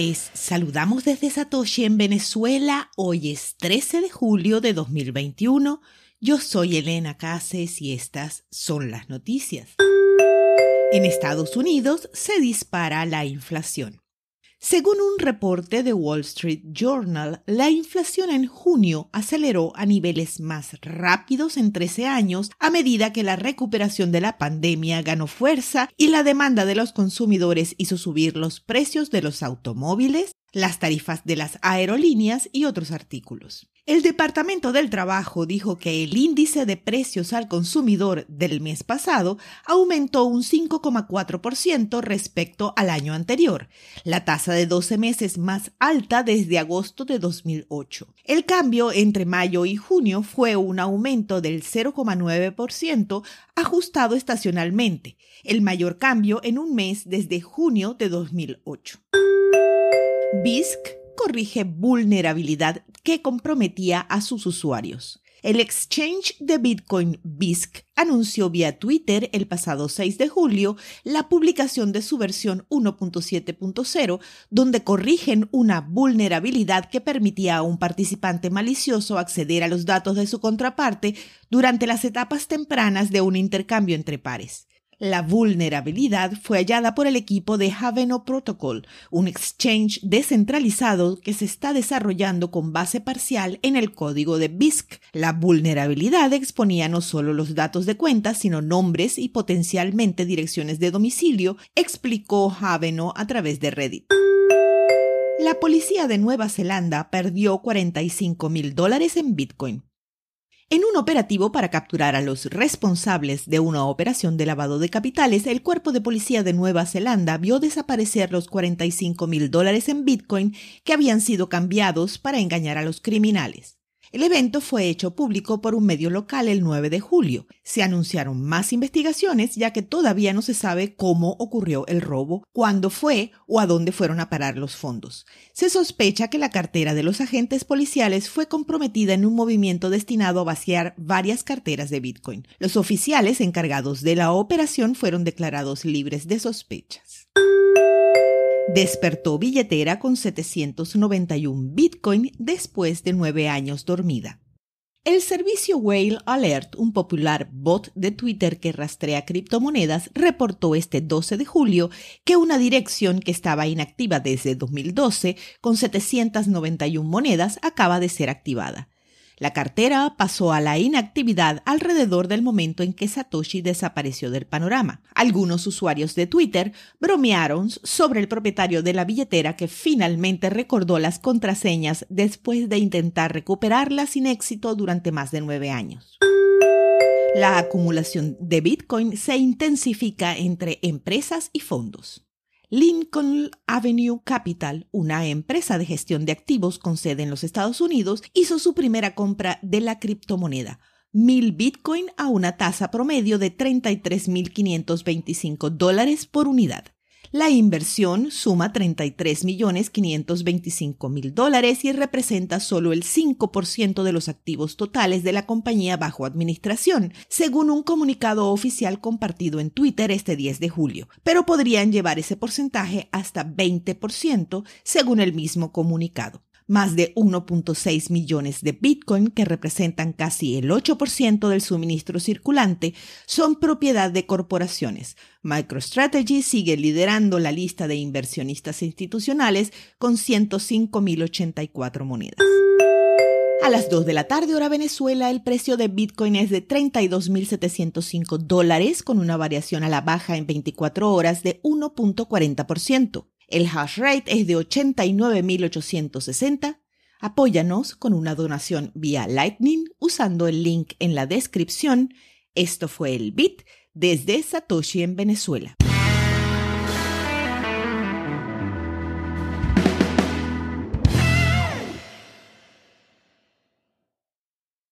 Les saludamos desde Satoshi en Venezuela. Hoy es 13 de julio de 2021. Yo soy Elena Cases y estas son las noticias. En Estados Unidos se dispara la inflación. Según un reporte de Wall Street Journal, la inflación en junio aceleró a niveles más rápidos en 13 años a medida que la recuperación de la pandemia ganó fuerza y la demanda de los consumidores hizo subir los precios de los automóviles, las tarifas de las aerolíneas y otros artículos. El Departamento del Trabajo dijo que el índice de precios al consumidor del mes pasado aumentó un 5,4% respecto al año anterior, la tasa de 12 meses más alta desde agosto de 2008. El cambio entre mayo y junio fue un aumento del 0,9% ajustado estacionalmente, el mayor cambio en un mes desde junio de 2008. BISC corrige vulnerabilidad que comprometía a sus usuarios. El exchange de Bitcoin BISC anunció vía Twitter el pasado 6 de julio la publicación de su versión 1.7.0, donde corrigen una vulnerabilidad que permitía a un participante malicioso acceder a los datos de su contraparte durante las etapas tempranas de un intercambio entre pares. La vulnerabilidad fue hallada por el equipo de Haveno Protocol, un exchange descentralizado que se está desarrollando con base parcial en el código de BISC. La vulnerabilidad exponía no solo los datos de cuenta, sino nombres y potencialmente direcciones de domicilio, explicó Haveno a través de Reddit. La policía de Nueva Zelanda perdió 45 mil dólares en Bitcoin. En un operativo para capturar a los responsables de una operación de lavado de capitales, el cuerpo de policía de Nueva Zelanda vio desaparecer los 45 mil dólares en Bitcoin que habían sido cambiados para engañar a los criminales. El evento fue hecho público por un medio local el 9 de julio. Se anunciaron más investigaciones ya que todavía no se sabe cómo ocurrió el robo, cuándo fue o a dónde fueron a parar los fondos. Se sospecha que la cartera de los agentes policiales fue comprometida en un movimiento destinado a vaciar varias carteras de Bitcoin. Los oficiales encargados de la operación fueron declarados libres de sospechas despertó billetera con 791 Bitcoin después de nueve años dormida. El servicio Whale Alert, un popular bot de Twitter que rastrea criptomonedas, reportó este 12 de julio que una dirección que estaba inactiva desde 2012 con 791 monedas acaba de ser activada. La cartera pasó a la inactividad alrededor del momento en que Satoshi desapareció del panorama. Algunos usuarios de Twitter bromearon sobre el propietario de la billetera que finalmente recordó las contraseñas después de intentar recuperarlas sin éxito durante más de nueve años. La acumulación de Bitcoin se intensifica entre empresas y fondos. Lincoln Avenue Capital, una empresa de gestión de activos con sede en los Estados Unidos, hizo su primera compra de la criptomoneda, mil Bitcoin a una tasa promedio de 33.525 dólares por unidad. La inversión suma 33.525.000 dólares y representa solo el 5% de los activos totales de la compañía bajo administración, según un comunicado oficial compartido en Twitter este 10 de julio, pero podrían llevar ese porcentaje hasta 20% según el mismo comunicado más de 1.6 millones de Bitcoin, que representan casi el 8% del suministro circulante, son propiedad de corporaciones. MicroStrategy sigue liderando la lista de inversionistas institucionales con 105.084 monedas. A las 2 de la tarde hora Venezuela, el precio de Bitcoin es de 32.705 dólares con una variación a la baja en 24 horas de 1.40%. El hash rate es de 89.860. Apóyanos con una donación vía Lightning usando el link en la descripción. Esto fue el Bit desde Satoshi en Venezuela.